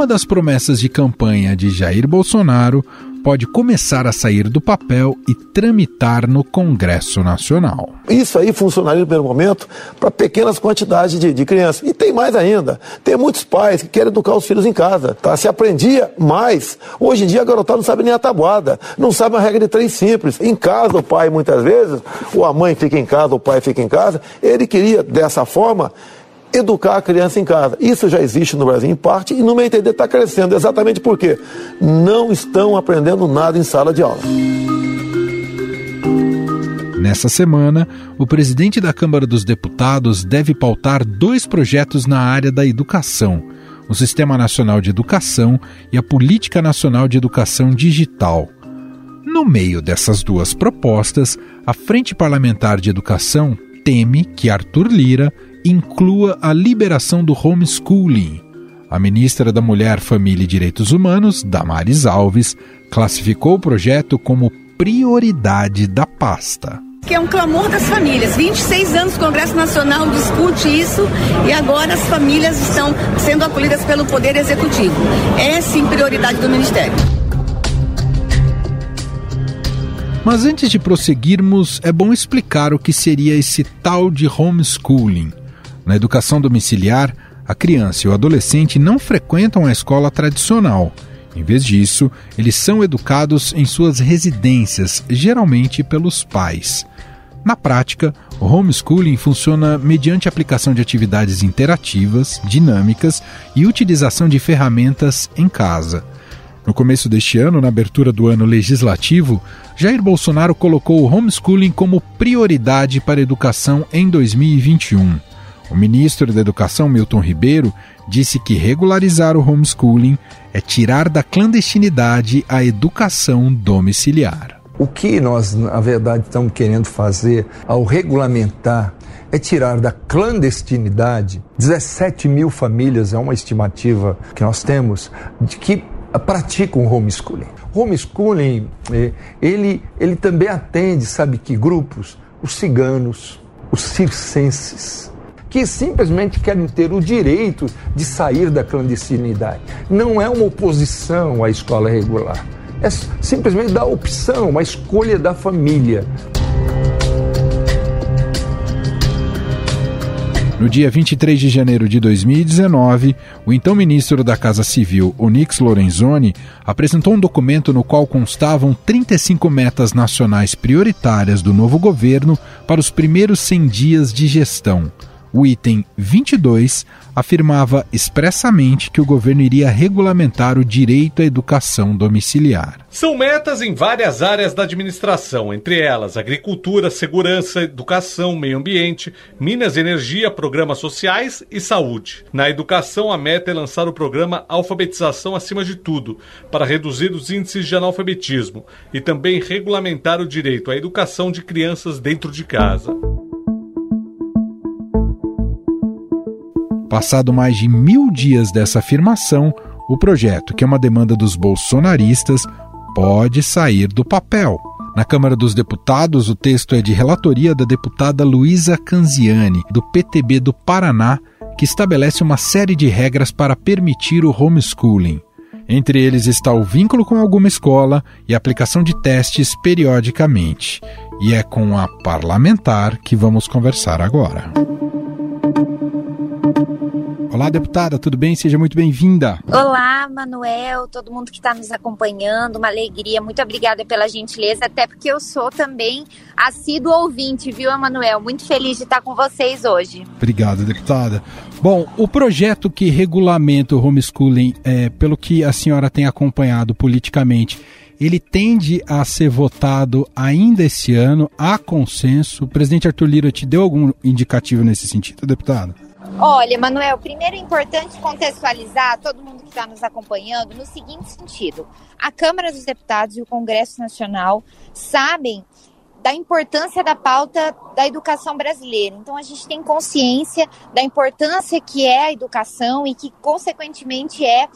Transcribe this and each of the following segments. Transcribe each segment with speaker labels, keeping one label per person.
Speaker 1: uma das promessas de campanha de Jair Bolsonaro pode começar a sair do papel e tramitar no Congresso Nacional.
Speaker 2: Isso aí funcionaria no primeiro momento para pequenas quantidades de, de, crianças. E tem mais ainda. Tem muitos pais que querem educar os filhos em casa. Tá? Se aprendia mais. Hoje em dia a garotada não sabe nem a tabuada. Não sabe a regra de três simples. Em casa, o pai, muitas vezes, ou a mãe fica em casa, o pai fica em casa. Ele queria, dessa forma, educar a criança em casa. Isso já existe no Brasil em parte e no meu entender está crescendo. Exatamente porque não estão aprendendo nada em sala de aula.
Speaker 1: Nessa semana, o presidente da Câmara dos Deputados deve pautar dois projetos na área da educação: o Sistema Nacional de Educação e a Política Nacional de Educação Digital. No meio dessas duas propostas, a Frente Parlamentar de Educação teme que Arthur Lira inclua a liberação do homeschooling. A ministra da Mulher, Família e Direitos Humanos, Damares Alves, classificou o projeto como prioridade da pasta.
Speaker 3: Que é um clamor das famílias. 26 anos o Congresso Nacional discute isso e agora as famílias estão sendo acolhidas pelo Poder Executivo. É sim prioridade do Ministério.
Speaker 1: Mas antes de prosseguirmos, é bom explicar o que seria esse tal de homeschooling. Na educação domiciliar, a criança e o adolescente não frequentam a escola tradicional. Em vez disso, eles são educados em suas residências, geralmente pelos pais. Na prática, o homeschooling funciona mediante aplicação de atividades interativas, dinâmicas e utilização de ferramentas em casa. No começo deste ano, na abertura do ano legislativo, Jair Bolsonaro colocou o homeschooling como prioridade para a educação em 2021. O ministro da Educação, Milton Ribeiro, disse que regularizar o homeschooling é tirar da clandestinidade a educação domiciliar.
Speaker 4: O que nós, na verdade, estamos querendo fazer ao regulamentar é tirar da clandestinidade 17 mil famílias, é uma estimativa que nós temos, de que praticam homeschooling. Homeschooling, eh, ele, ele também atende, sabe que grupos? Os ciganos, os circenses, que simplesmente querem ter o direito de sair da clandestinidade. Não é uma oposição à escola regular. É simplesmente da opção, uma escolha da família.
Speaker 1: No dia 23 de janeiro de 2019, o então ministro da Casa Civil, Onyx Lorenzoni, apresentou um documento no qual constavam 35 metas nacionais prioritárias do novo governo para os primeiros 100 dias de gestão. O item 22 afirmava expressamente que o governo iria regulamentar o direito à educação domiciliar.
Speaker 5: São metas em várias áreas da administração, entre elas agricultura, segurança, educação, meio ambiente, minas e energia, programas sociais e saúde. Na educação, a meta é lançar o programa Alfabetização acima de tudo, para reduzir os índices de analfabetismo e também regulamentar o direito à educação de crianças dentro de casa.
Speaker 1: Passado mais de mil dias dessa afirmação, o projeto, que é uma demanda dos bolsonaristas, pode sair do papel. Na Câmara dos Deputados, o texto é de relatoria da deputada Luísa Canziani, do PTB do Paraná, que estabelece uma série de regras para permitir o homeschooling. Entre eles está o vínculo com alguma escola e a aplicação de testes periodicamente. E é com a parlamentar que vamos conversar agora. Olá, deputada, tudo bem? Seja muito bem-vinda.
Speaker 6: Olá, Manuel, todo mundo que está nos acompanhando, uma alegria. Muito obrigada pela gentileza, até porque eu sou também assíduo ouvinte, viu, Emanuel? Muito feliz de estar com vocês hoje.
Speaker 1: Obrigado, deputada. Bom, o projeto que regulamenta o homeschooling, é, pelo que a senhora tem acompanhado politicamente, ele tende a ser votado ainda esse ano, há consenso. O presidente Arthur Lira te deu algum indicativo nesse sentido, deputada?
Speaker 6: Olha, Manuel, primeiro é importante contextualizar todo mundo que está nos acompanhando no seguinte sentido: a Câmara dos Deputados e o Congresso Nacional sabem da importância da pauta da educação brasileira. Então a gente tem consciência da importância que é a educação e que consequentemente é,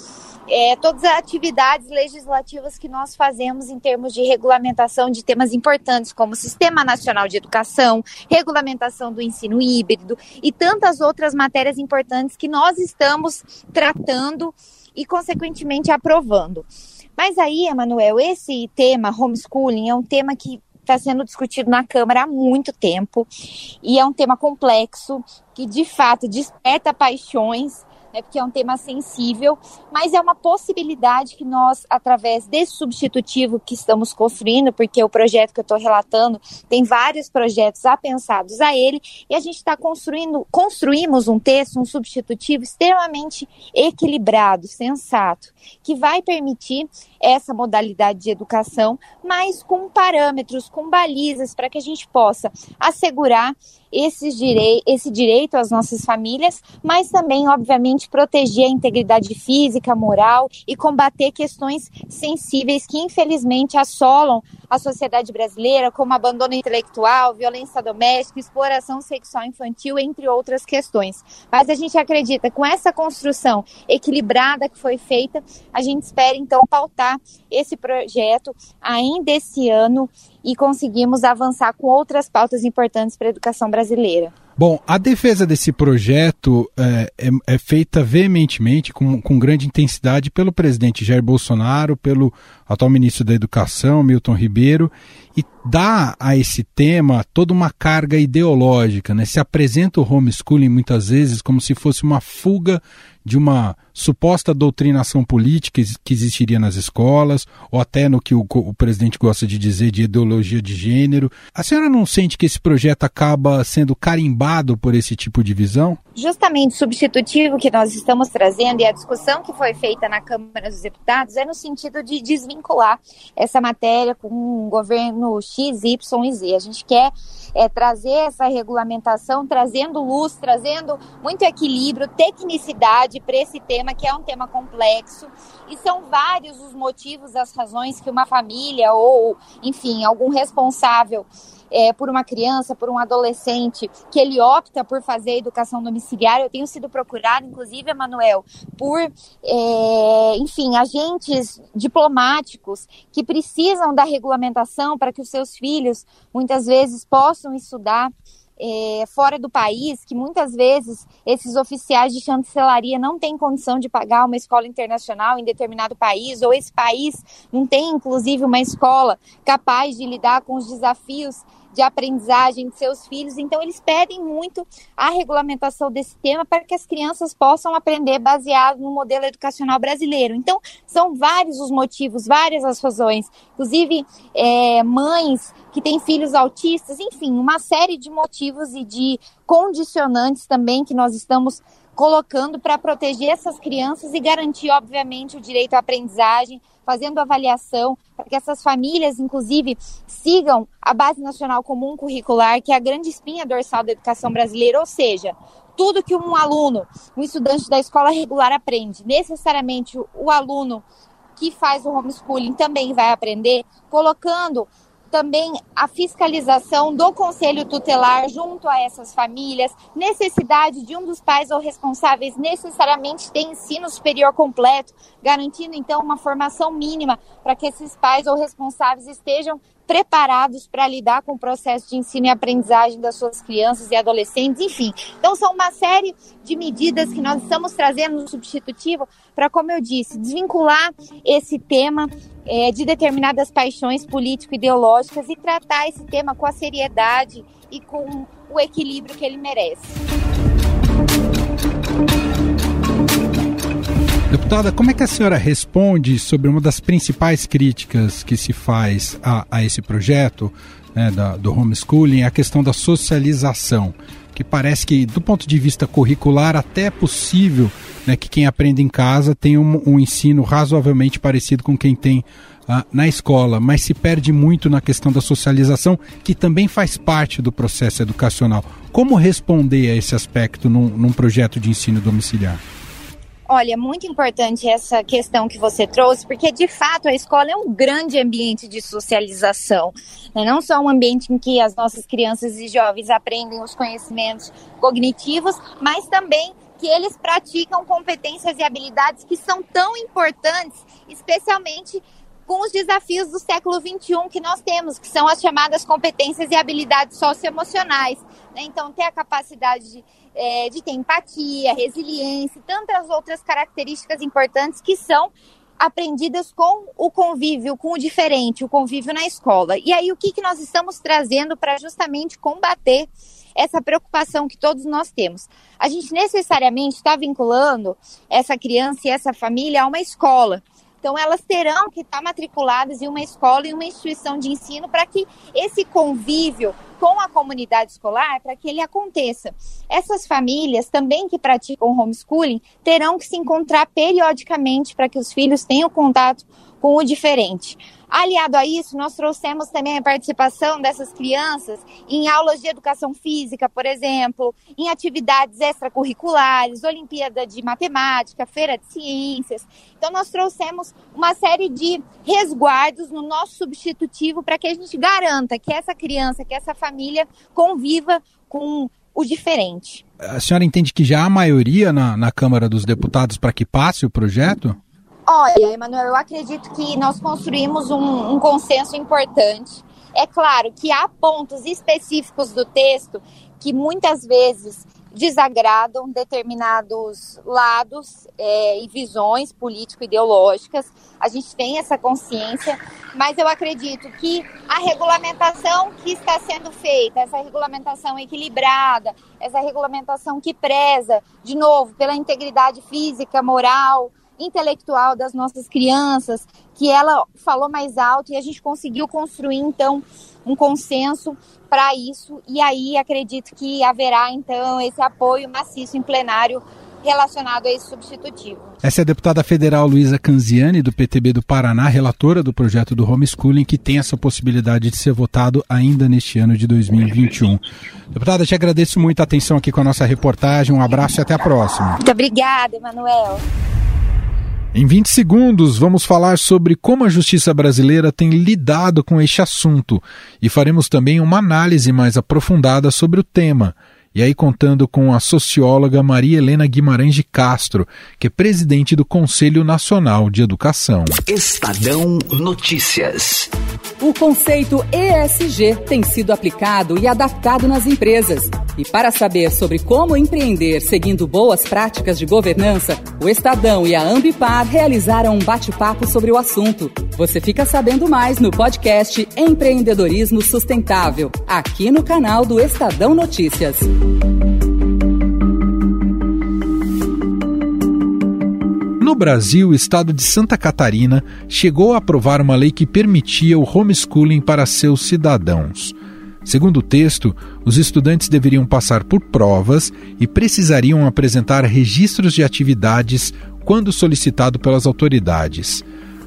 Speaker 6: é, todas as atividades legislativas que nós fazemos em termos de regulamentação de temas importantes como Sistema Nacional de Educação, regulamentação do ensino híbrido e tantas outras matérias importantes que nós estamos tratando e, consequentemente, aprovando. Mas aí, Emanuel, esse tema homeschooling é um tema que está sendo discutido na Câmara há muito tempo. E é um tema complexo que de fato desperta paixões né, porque é um tema sensível, mas é uma possibilidade que nós, através desse substitutivo que estamos construindo, porque o projeto que eu estou relatando tem vários projetos apensados a ele, e a gente está construindo, construímos um texto, um substitutivo extremamente equilibrado, sensato, que vai permitir essa modalidade de educação, mas com parâmetros, com balizas, para que a gente possa assegurar esses direi esse direito às nossas famílias, mas também, obviamente, proteger a integridade física, moral e combater questões sensíveis que, infelizmente, assolam a sociedade brasileira, como abandono intelectual, violência doméstica, exploração sexual infantil, entre outras questões. Mas a gente acredita, com essa construção equilibrada que foi feita, a gente espera, então, pautar esse projeto ainda esse ano e conseguimos avançar com outras pautas importantes para a educação brasileira.
Speaker 1: Bom, a defesa desse projeto é, é, é, feita veementemente, com, com grande intensidade, pelo presidente Jair Bolsonaro, pelo atual ministro da Educação, Milton Ribeiro, e dá a esse tema toda uma carga ideológica. Né? Se apresenta o homeschooling muitas vezes como se fosse uma fuga de uma suposta doutrinação política que existiria nas escolas, ou até no que o, o, presidente gosta de dizer de ideologia de gênero. A senhora não sente que esse projeto acaba sendo carimbado por esse tipo de visão?
Speaker 6: Justamente o substitutivo que nós estamos trazendo e a discussão que foi feita na Câmara dos Deputados é no sentido de desvincular essa matéria com um governo X, Y e Z. A gente quer é, trazer essa regulamentação, trazendo luz, trazendo muito equilíbrio, tecnicidade para esse tema, que é um tema complexo. E são vários os motivos, as razões que uma família ou, enfim, algum responsável é, por uma criança, por um adolescente, que ele opta por fazer educação domiciliar. Eu tenho sido procurada, inclusive, Emanuel, por, é, enfim, agentes diplomáticos que precisam da regulamentação para que os seus filhos, muitas vezes, possam estudar é, fora do país, que muitas vezes esses oficiais de chancelaria não têm condição de pagar uma escola internacional em determinado país, ou esse país não tem, inclusive, uma escola capaz de lidar com os desafios de aprendizagem de seus filhos. Então, eles pedem muito a regulamentação desse tema para que as crianças possam aprender baseado no modelo educacional brasileiro. Então, são vários os motivos, várias as razões. Inclusive, é, mães que têm filhos autistas, enfim, uma série de motivos e de condicionantes também que nós estamos colocando para proteger essas crianças e garantir, obviamente, o direito à aprendizagem, fazendo avaliação, para que essas famílias, inclusive, sigam a Base Nacional Comum Curricular, que é a grande espinha dorsal da educação brasileira, ou seja, tudo que um aluno, um estudante da escola regular aprende, necessariamente o aluno que faz o homeschooling também vai aprender, colocando também a fiscalização do conselho tutelar junto a essas famílias, necessidade de um dos pais ou responsáveis necessariamente ter ensino superior completo, garantindo então uma formação mínima para que esses pais ou responsáveis estejam preparados para lidar com o processo de ensino e aprendizagem das suas crianças e adolescentes, enfim. Então, são uma série de medidas que nós estamos trazendo no substitutivo para, como eu disse, desvincular esse tema é, de determinadas paixões político-ideológicas e tratar esse tema com a seriedade e com o equilíbrio que ele merece.
Speaker 1: Deputada, como é que a senhora responde sobre uma das principais críticas que se faz a, a esse projeto né, da, do homeschooling, a questão da socialização? Que parece que, do ponto de vista curricular, até é possível né, que quem aprende em casa tenha um, um ensino razoavelmente parecido com quem tem ah, na escola, mas se perde muito na questão da socialização, que também faz parte do processo educacional. Como responder a esse aspecto num, num projeto de ensino domiciliar?
Speaker 6: Olha, muito importante essa questão que você trouxe, porque de fato a escola é um grande ambiente de socialização. Né? Não só um ambiente em que as nossas crianças e jovens aprendem os conhecimentos cognitivos, mas também que eles praticam competências e habilidades que são tão importantes, especialmente com os desafios do século XXI que nós temos, que são as chamadas competências e habilidades socioemocionais. Né? Então, ter a capacidade de é, de ter empatia, resiliência e tantas outras características importantes que são aprendidas com o convívio, com o diferente, o convívio na escola. E aí, o que, que nós estamos trazendo para justamente combater essa preocupação que todos nós temos? A gente necessariamente está vinculando essa criança e essa família a uma escola. Então, elas terão que estar matriculadas em uma escola e uma instituição de ensino para que esse convívio com a comunidade escolar, para que ele aconteça. Essas famílias também que praticam homeschooling terão que se encontrar periodicamente para que os filhos tenham contato com o diferente. Aliado a isso, nós trouxemos também a participação dessas crianças em aulas de educação física, por exemplo, em atividades extracurriculares, Olimpíada de Matemática, Feira de Ciências. Então, nós trouxemos uma série de resguardos no nosso substitutivo para que a gente garanta que essa criança, que essa família conviva com o diferente.
Speaker 1: A senhora entende que já há maioria na, na Câmara dos Deputados para que passe o projeto?
Speaker 6: Olha, Emanuel, eu acredito que nós construímos um, um consenso importante. É claro que há pontos específicos do texto que muitas vezes desagradam determinados lados é, e visões político-ideológicas. A gente tem essa consciência, mas eu acredito que a regulamentação que está sendo feita, essa regulamentação equilibrada, essa regulamentação que preza, de novo, pela integridade física, moral, intelectual das nossas crianças, que ela falou mais alto e a gente conseguiu construir então um consenso para isso e aí acredito que haverá então esse apoio maciço em plenário relacionado a esse substitutivo.
Speaker 1: Essa é a deputada federal Luísa Canziani, do PTB do Paraná, relatora do projeto do homeschooling, que tem essa possibilidade de ser votado ainda neste ano de 2021. Deputada, te agradeço muito a atenção aqui com a nossa reportagem. Um abraço e até a próxima.
Speaker 6: Muito obrigada, Emanuel.
Speaker 1: Em 20 segundos, vamos falar sobre como a justiça brasileira tem lidado com este assunto e faremos também uma análise mais aprofundada sobre o tema. E aí, contando com a socióloga Maria Helena Guimarães de Castro, que é presidente do Conselho Nacional de Educação.
Speaker 7: Estadão Notícias.
Speaker 8: O conceito ESG tem sido aplicado e adaptado nas empresas. E para saber sobre como empreender seguindo boas práticas de governança, o Estadão e a Ambipar realizaram um bate-papo sobre o assunto. Você fica sabendo mais no podcast Empreendedorismo Sustentável, aqui no canal do Estadão Notícias.
Speaker 1: No Brasil, o estado de Santa Catarina chegou a aprovar uma lei que permitia o homeschooling para seus cidadãos. Segundo o texto, os estudantes deveriam passar por provas e precisariam apresentar registros de atividades quando solicitado pelas autoridades.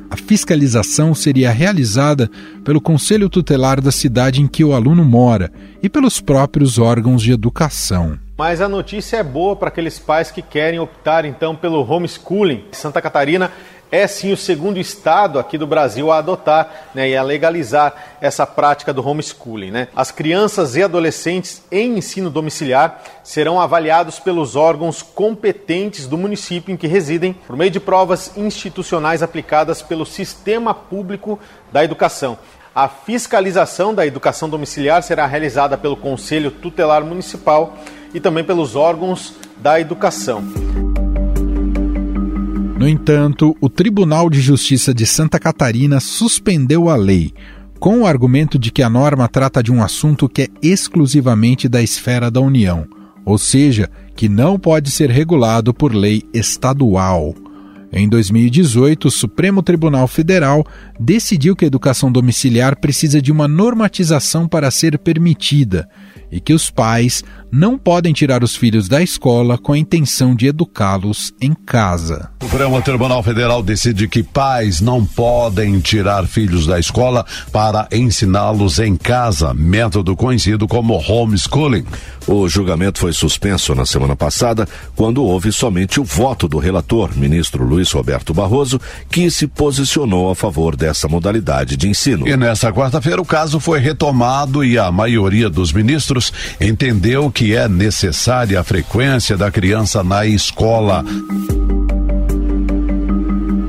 Speaker 1: A fiscalização seria realizada pelo Conselho Tutelar da cidade em que o aluno mora e pelos próprios órgãos de educação.
Speaker 9: Mas a notícia é boa para aqueles pais que querem optar então pelo homeschooling. Santa Catarina é sim o segundo estado aqui do Brasil a adotar né, e a legalizar essa prática do homeschooling. Né? As crianças e adolescentes em ensino domiciliar serão avaliados pelos órgãos competentes do município em que residem, por meio de provas institucionais aplicadas pelo Sistema Público da Educação. A fiscalização da educação domiciliar será realizada pelo Conselho Tutelar Municipal e também pelos órgãos da educação.
Speaker 1: No entanto, o Tribunal de Justiça de Santa Catarina suspendeu a lei, com o argumento de que a norma trata de um assunto que é exclusivamente da esfera da União, ou seja, que não pode ser regulado por lei estadual. Em 2018, o Supremo Tribunal Federal decidiu que a educação domiciliar precisa de uma normatização para ser permitida e que os pais não podem tirar os filhos da escola com a intenção de educá-los em casa.
Speaker 10: O Supremo Tribunal Federal decide que pais não podem tirar filhos da escola para ensiná-los em casa, método conhecido como homeschooling.
Speaker 11: O julgamento foi suspenso na semana passada, quando houve somente o voto do relator, ministro Luiz Roberto Barroso, que se posicionou a favor dessa modalidade de ensino.
Speaker 10: E nesta quarta-feira o caso foi retomado e a maioria dos ministros entendeu que é necessária a frequência da criança na escola.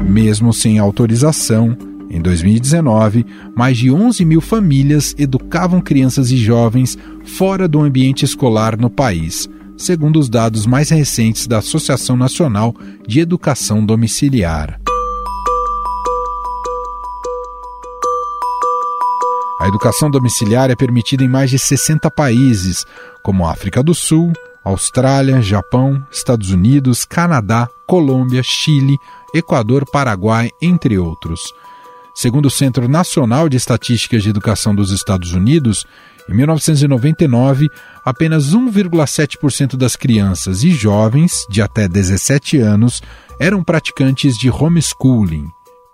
Speaker 1: Mesmo sem autorização, em 2019, mais de 11 mil famílias educavam crianças e jovens fora do ambiente escolar no país, segundo os dados mais recentes da Associação Nacional de Educação Domiciliar. A educação domiciliar é permitida em mais de 60 países, como África do Sul, Austrália, Japão, Estados Unidos, Canadá, Colômbia, Chile, Equador, Paraguai, entre outros. Segundo o Centro Nacional de Estatísticas de Educação dos Estados Unidos, em 1999, apenas 1,7% das crianças e jovens de até 17 anos eram praticantes de homeschooling.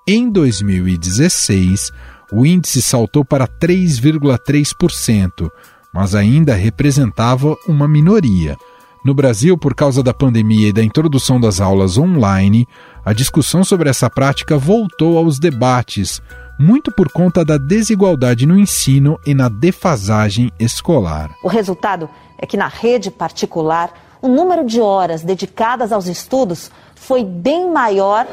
Speaker 1: Em 2016, o índice saltou para 3,3%, mas ainda representava uma minoria. No Brasil, por causa da pandemia e da introdução das aulas online, a discussão sobre essa prática voltou aos debates, muito por conta da desigualdade no ensino e na defasagem escolar.
Speaker 12: O resultado é que na rede particular, o número de horas dedicadas aos estudos foi bem maior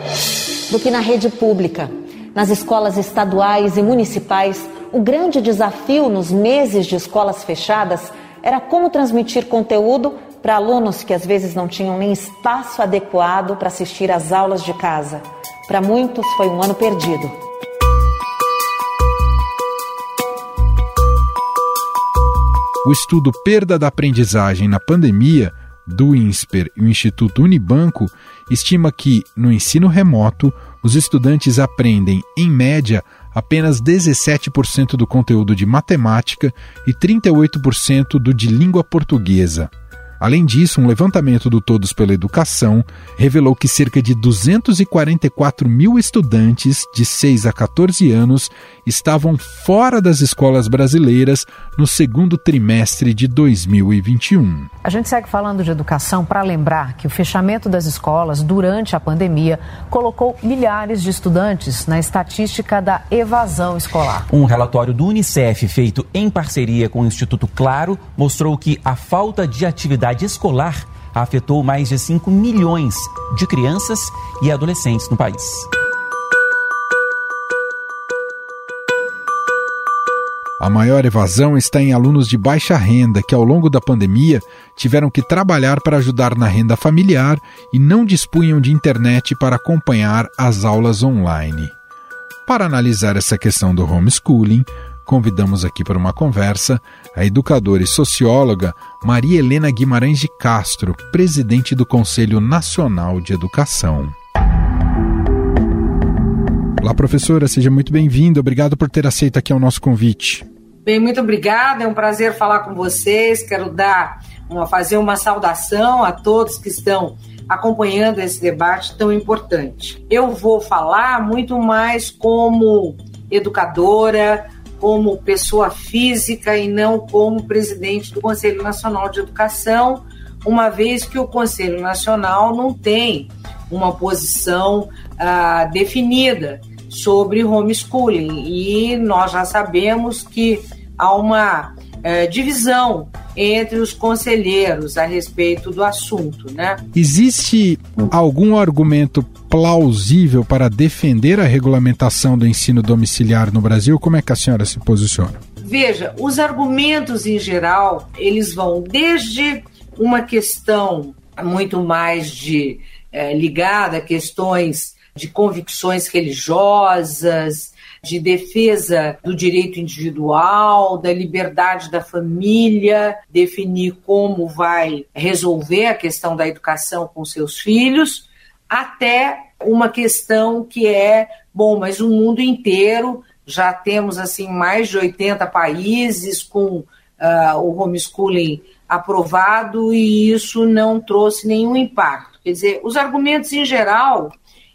Speaker 12: do que na rede pública. Nas escolas estaduais e municipais, o grande desafio nos meses de escolas fechadas era como transmitir conteúdo para alunos que às vezes não tinham nem espaço adequado para assistir às aulas de casa. Para muitos foi um ano perdido.
Speaker 1: O estudo Perda da Aprendizagem na Pandemia, do INSPER e o Instituto Unibanco, estima que, no ensino remoto, os estudantes aprendem, em média, apenas 17% do conteúdo de matemática e 38% do de língua portuguesa. Além disso, um levantamento do Todos pela Educação revelou que cerca de 244 mil estudantes de 6 a 14 anos estavam fora das escolas brasileiras no segundo trimestre de 2021.
Speaker 13: A gente segue falando de educação para lembrar que o fechamento das escolas durante a pandemia colocou milhares de estudantes na estatística da evasão escolar.
Speaker 14: Um relatório do Unicef feito em parceria com o Instituto Claro mostrou que a falta de atividade atividade escolar afetou mais de 5 milhões de crianças e adolescentes no país.
Speaker 1: A maior evasão está em alunos de baixa renda que, ao longo da pandemia, tiveram que trabalhar para ajudar na renda familiar e não dispunham de internet para acompanhar as aulas online. Para analisar essa questão do homeschooling, convidamos aqui para uma conversa a educadora e socióloga Maria Helena Guimarães de Castro, presidente do Conselho Nacional de Educação. Olá, professora, seja muito bem-vinda. Obrigado por ter aceito aqui o nosso convite.
Speaker 15: Bem, muito obrigada. É um prazer falar com vocês. Quero dar uma fazer uma saudação a todos que estão acompanhando esse debate tão importante. Eu vou falar muito mais como educadora, como pessoa física e não como presidente do Conselho Nacional de Educação, uma vez que o Conselho Nacional não tem uma posição ah, definida sobre homeschooling. E nós já sabemos que há uma eh, divisão entre os conselheiros a respeito do assunto, né?
Speaker 1: Existe algum argumento plausível para defender a regulamentação do ensino domiciliar no Brasil? Como é que a senhora se posiciona?
Speaker 15: Veja, os argumentos em geral, eles vão desde uma questão muito mais de é, ligada a questões de convicções religiosas, de defesa do direito individual, da liberdade da família, definir como vai resolver a questão da educação com seus filhos, até uma questão que é, bom, mas o mundo inteiro já temos assim mais de 80 países com uh, o homeschooling aprovado e isso não trouxe nenhum impacto. Quer dizer, os argumentos em geral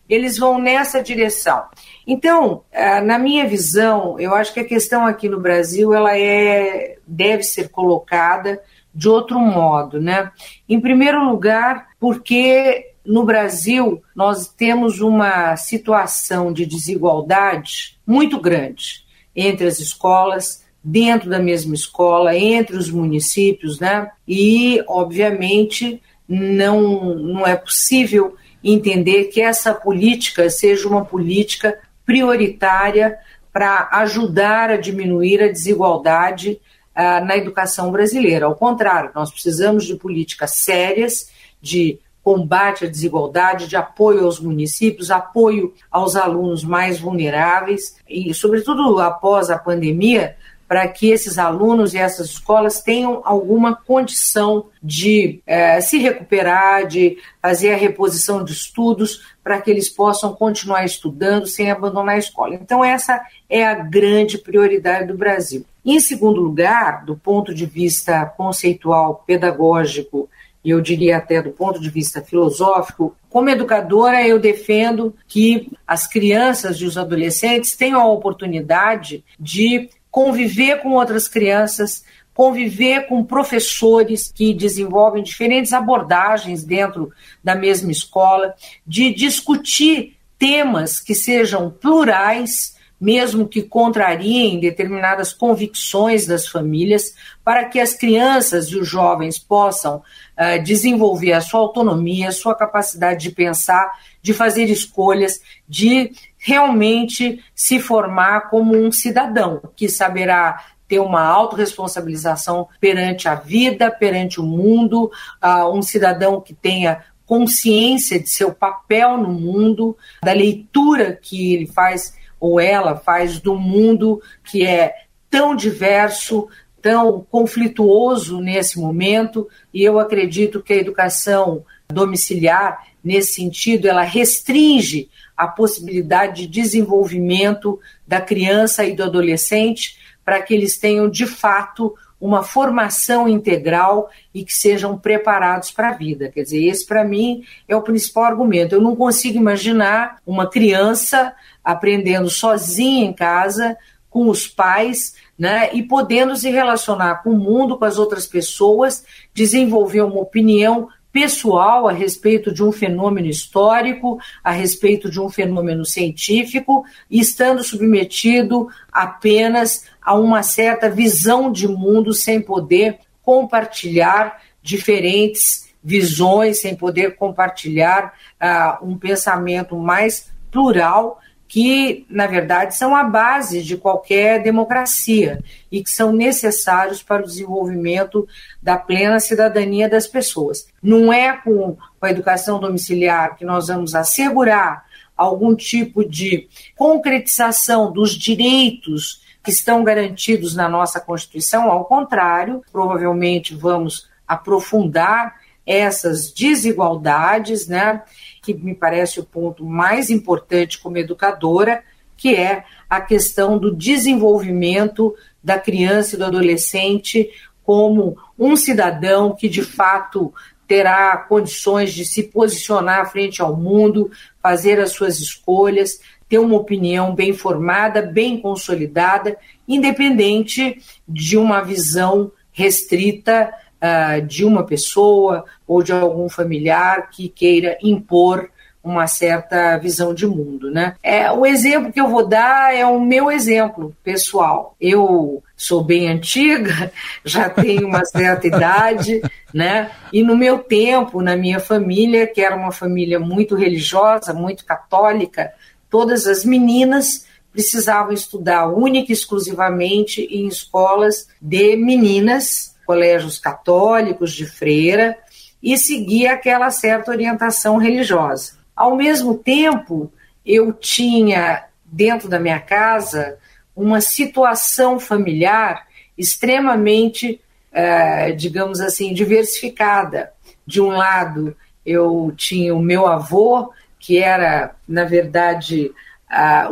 Speaker 15: eles vão nessa direção. Então, eh, na minha visão, eu acho que a questão aqui no Brasil ela é deve ser colocada de outro modo, né? Em primeiro lugar, porque no Brasil nós temos uma situação de desigualdade muito grande entre as escolas, dentro da mesma escola, entre os municípios, né? E, obviamente, não, não é possível entender que essa política seja uma política prioritária para ajudar a diminuir a desigualdade ah, na educação brasileira. Ao contrário, nós precisamos de políticas sérias, de combate à desigualdade, de apoio aos municípios, apoio aos alunos mais vulneráveis e, sobretudo após a pandemia, para que esses alunos e essas escolas tenham alguma condição de eh, se recuperar, de fazer a reposição de estudos, para que eles possam continuar estudando sem abandonar a escola. Então, essa é a grande prioridade do Brasil. Em segundo lugar, do ponto de vista conceitual, pedagógico e eu diria até do ponto de vista filosófico, como educadora, eu defendo que as crianças e os adolescentes tenham a oportunidade de conviver com outras crianças, conviver com professores que desenvolvem diferentes abordagens dentro da mesma escola, de discutir temas que sejam plurais, mesmo que contrariem determinadas convicções das famílias, para que as crianças e os jovens possam uh, desenvolver a sua autonomia, a sua capacidade de pensar, de fazer escolhas, de realmente se formar como um cidadão que saberá ter uma autorresponsabilização perante a vida, perante o mundo, uh, um cidadão que tenha consciência de seu papel no mundo, da leitura que ele faz ou ela faz do mundo que é tão diverso, tão conflituoso nesse momento, e eu acredito que a educação domiciliar, nesse sentido, ela restringe a possibilidade de desenvolvimento da criança e do adolescente para que eles tenham de fato uma formação integral e que sejam preparados para a vida. Quer dizer, esse para mim é o principal argumento. Eu não consigo imaginar uma criança aprendendo sozinha em casa, com os pais, né, e podendo se relacionar com o mundo, com as outras pessoas, desenvolver uma opinião pessoal a respeito de um fenômeno histórico, a respeito de um fenômeno científico, estando submetido apenas a uma certa visão de mundo sem poder compartilhar diferentes visões, sem poder compartilhar uh, um pensamento mais plural que, na verdade, são a base de qualquer democracia e que são necessários para o desenvolvimento da plena cidadania das pessoas. Não é com a educação domiciliar que nós vamos assegurar algum tipo de concretização dos direitos que estão garantidos na nossa Constituição, ao contrário, provavelmente vamos aprofundar essas desigualdades, né? Que me parece o ponto mais importante como educadora, que é a questão do desenvolvimento da criança e do adolescente como um cidadão que de fato terá condições de se posicionar frente ao mundo, fazer as suas escolhas, ter uma opinião bem formada, bem consolidada, independente de uma visão restrita uh, de uma pessoa ou de algum familiar que queira impor uma certa visão de mundo, né? É, o exemplo que eu vou dar é o meu exemplo pessoal. Eu sou bem antiga, já tenho uma certa idade, né? E no meu tempo, na minha família, que era uma família muito religiosa, muito católica, todas as meninas precisavam estudar única e exclusivamente em escolas de meninas colégios católicos de freira e seguia aquela certa orientação religiosa. Ao mesmo tempo, eu tinha dentro da minha casa uma situação familiar extremamente, eh, digamos assim, diversificada. De um lado, eu tinha o meu avô, que era, na verdade,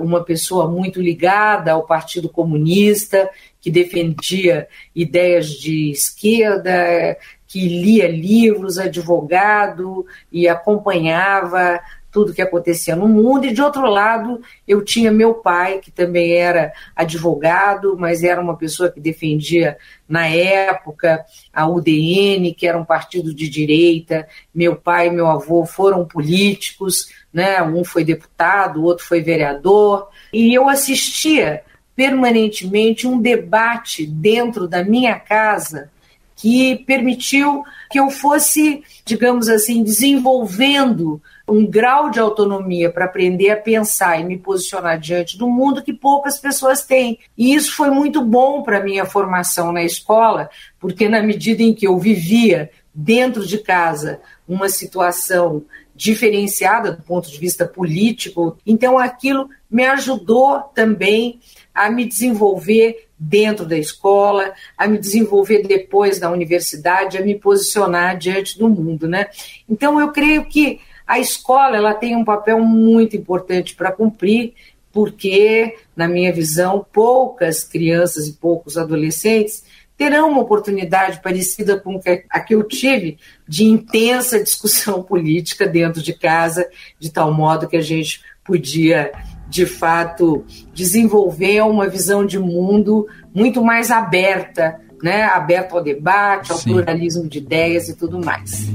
Speaker 15: uma pessoa muito ligada ao Partido Comunista, que defendia ideias de esquerda, que lia livros, advogado e acompanhava tudo que acontecia no mundo, e de outro lado, eu tinha meu pai, que também era advogado, mas era uma pessoa que defendia, na época, a UDN, que era um partido de direita. Meu pai e meu avô foram políticos, né? um foi deputado, o outro foi vereador, e eu assistia permanentemente um debate dentro da minha casa que permitiu que eu fosse, digamos assim, desenvolvendo um grau de autonomia para aprender a pensar e me posicionar diante do mundo que poucas pessoas têm. E isso foi muito bom para a minha formação na escola, porque na medida em que eu vivia dentro de casa uma situação diferenciada do ponto de vista político, então aquilo me ajudou também a me desenvolver dentro da escola, a me desenvolver depois na universidade, a me posicionar diante do mundo, né? Então eu creio que a escola ela tem um papel muito importante para cumprir, porque na minha visão poucas crianças e poucos adolescentes terão uma oportunidade parecida com a que eu tive de intensa discussão política dentro de casa, de tal modo que a gente podia de fato, desenvolver uma visão de mundo muito mais aberta, né? aberta ao debate, ao Sim. pluralismo de ideias e tudo mais.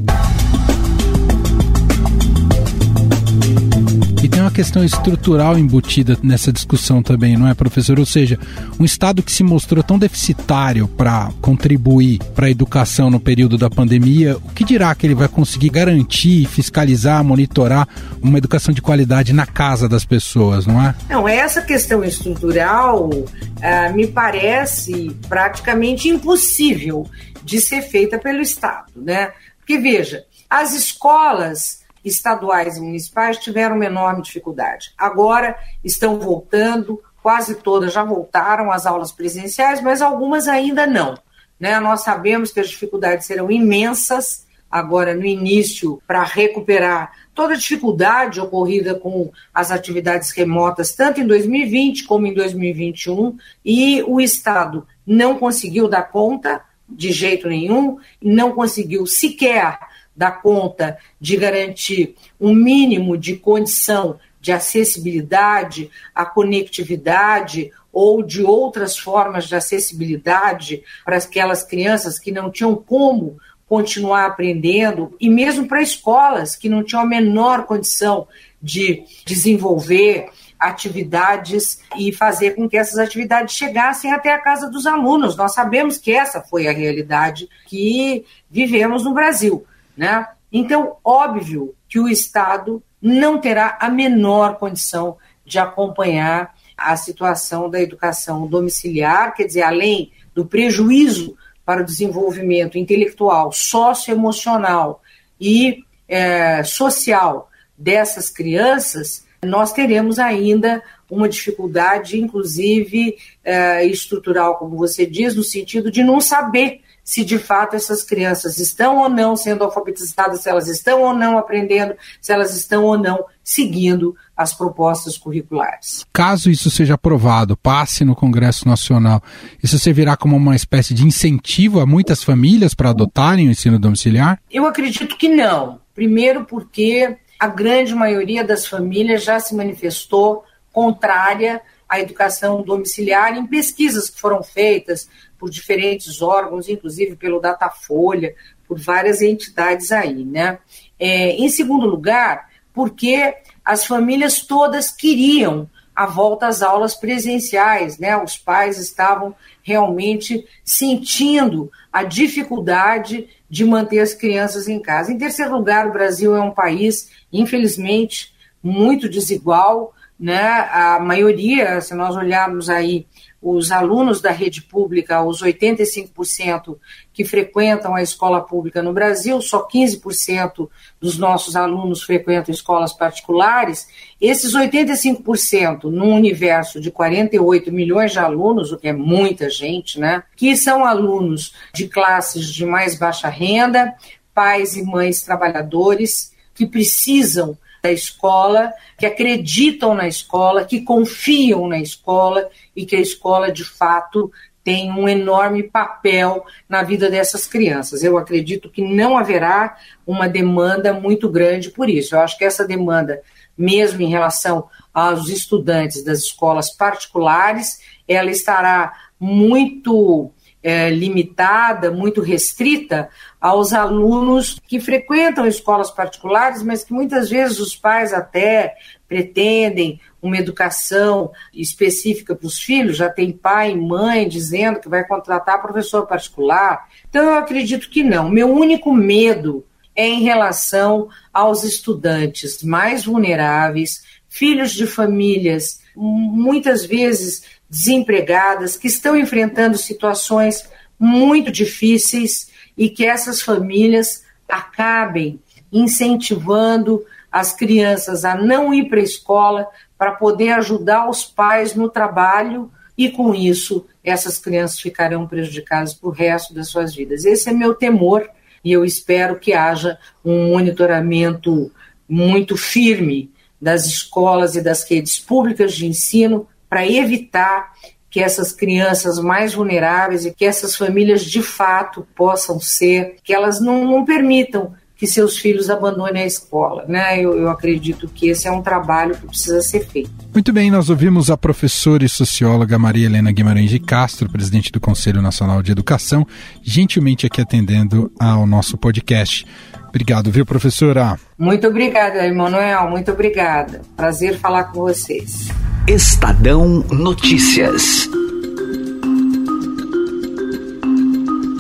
Speaker 1: Tem uma questão estrutural embutida nessa discussão também, não é, professor? Ou seja, um Estado que se mostrou tão deficitário para contribuir para a educação no período da pandemia, o que dirá que ele vai conseguir garantir, fiscalizar, monitorar uma educação de qualidade na casa das pessoas, não é?
Speaker 15: Não, essa questão estrutural uh, me parece praticamente impossível de ser feita pelo Estado, né? Porque veja, as escolas estaduais e municipais tiveram uma enorme dificuldade. Agora estão voltando, quase todas já voltaram às aulas presenciais, mas algumas ainda não. Né? Nós sabemos que as dificuldades serão imensas agora no início para recuperar toda a dificuldade ocorrida com as atividades remotas, tanto em 2020 como em 2021, e o Estado não conseguiu dar conta de jeito nenhum, não conseguiu sequer dar conta de garantir um mínimo de condição de acessibilidade, a conectividade ou de outras formas de acessibilidade para aquelas crianças que não tinham como continuar aprendendo e mesmo para escolas que não tinham a menor condição de desenvolver atividades e fazer com que essas atividades chegassem até a casa dos alunos. Nós sabemos que essa foi a realidade que vivemos no Brasil. Né? Então, óbvio que o Estado não terá a menor condição de acompanhar a situação da educação domiciliar, quer dizer, além do prejuízo para o desenvolvimento intelectual, socioemocional e é, social dessas crianças, nós teremos ainda uma dificuldade, inclusive é, estrutural, como você diz, no sentido de não saber se de fato essas crianças estão ou não sendo alfabetizadas, se elas estão ou não aprendendo, se elas estão ou não seguindo as propostas curriculares.
Speaker 1: Caso isso seja aprovado, passe no Congresso Nacional, isso servirá como uma espécie de incentivo a muitas famílias para adotarem o ensino domiciliar?
Speaker 15: Eu acredito que não. Primeiro, porque a grande maioria das famílias já se manifestou contrária à educação domiciliar em pesquisas que foram feitas por diferentes órgãos, inclusive pelo Datafolha, por várias entidades aí, né? É, em segundo lugar, porque as famílias todas queriam a volta às aulas presenciais, né? Os pais estavam realmente sentindo a dificuldade de manter as crianças em casa. Em terceiro lugar, o Brasil é um país, infelizmente, muito desigual, né? A maioria, se nós olharmos aí os alunos da rede pública, os 85% que frequentam a escola pública no Brasil, só 15% dos nossos alunos frequentam escolas particulares. Esses 85%, num universo de 48 milhões de alunos, o que é muita gente, né? Que são alunos de classes de mais baixa renda, pais e mães trabalhadores que precisam da escola, que acreditam na escola, que confiam na escola e que a escola, de fato, tem um enorme papel na vida dessas crianças. Eu acredito que não haverá uma demanda muito grande por isso. Eu acho que essa demanda, mesmo em relação aos estudantes das escolas particulares, ela estará muito é, limitada, muito restrita aos alunos que frequentam escolas particulares, mas que muitas vezes os pais até pretendem uma educação específica para os filhos, já tem pai e mãe dizendo que vai contratar professor particular. Então eu acredito que não. Meu único medo é em relação aos estudantes mais vulneráveis, filhos de famílias muitas vezes desempregadas, que estão enfrentando situações muito difíceis e que essas famílias acabem incentivando as crianças a não ir para a escola para poder ajudar os pais no trabalho e com isso essas crianças ficarão prejudicadas para o resto das suas vidas. Esse é meu temor e eu espero que haja um monitoramento muito firme das escolas e das redes públicas de ensino para evitar que essas crianças mais vulneráveis e que essas famílias de fato possam ser, que elas não, não permitam que seus filhos abandonem a escola. Né? Eu, eu, acredito que esse é um trabalho que precisa ser feito.
Speaker 1: Muito bem, nós ouvimos a professora e socióloga Maria Helena Guimarães de Castro, presidente do Conselho Nacional de Educação, gentilmente aqui atendendo ao nosso podcast. Obrigado, viu, professora?
Speaker 15: Muito obrigada, Emanuel. Muito obrigada. Prazer falar com vocês.
Speaker 7: Estadão Notícias.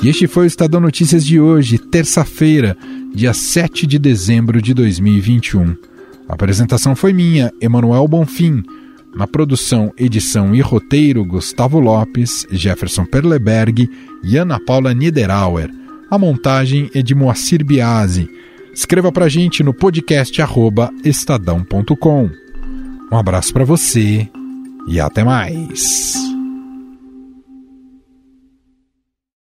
Speaker 1: E este foi o Estadão Notícias de hoje, terça-feira, dia 7 de dezembro de 2021. A apresentação foi minha, Emanuel Bonfim. Na produção, edição e roteiro, Gustavo Lopes, Jefferson Perleberg e Ana Paula Niederauer. A montagem é de Moacir Biasi. Escreva para a gente no podcast estadão.com. Um abraço para você e até mais.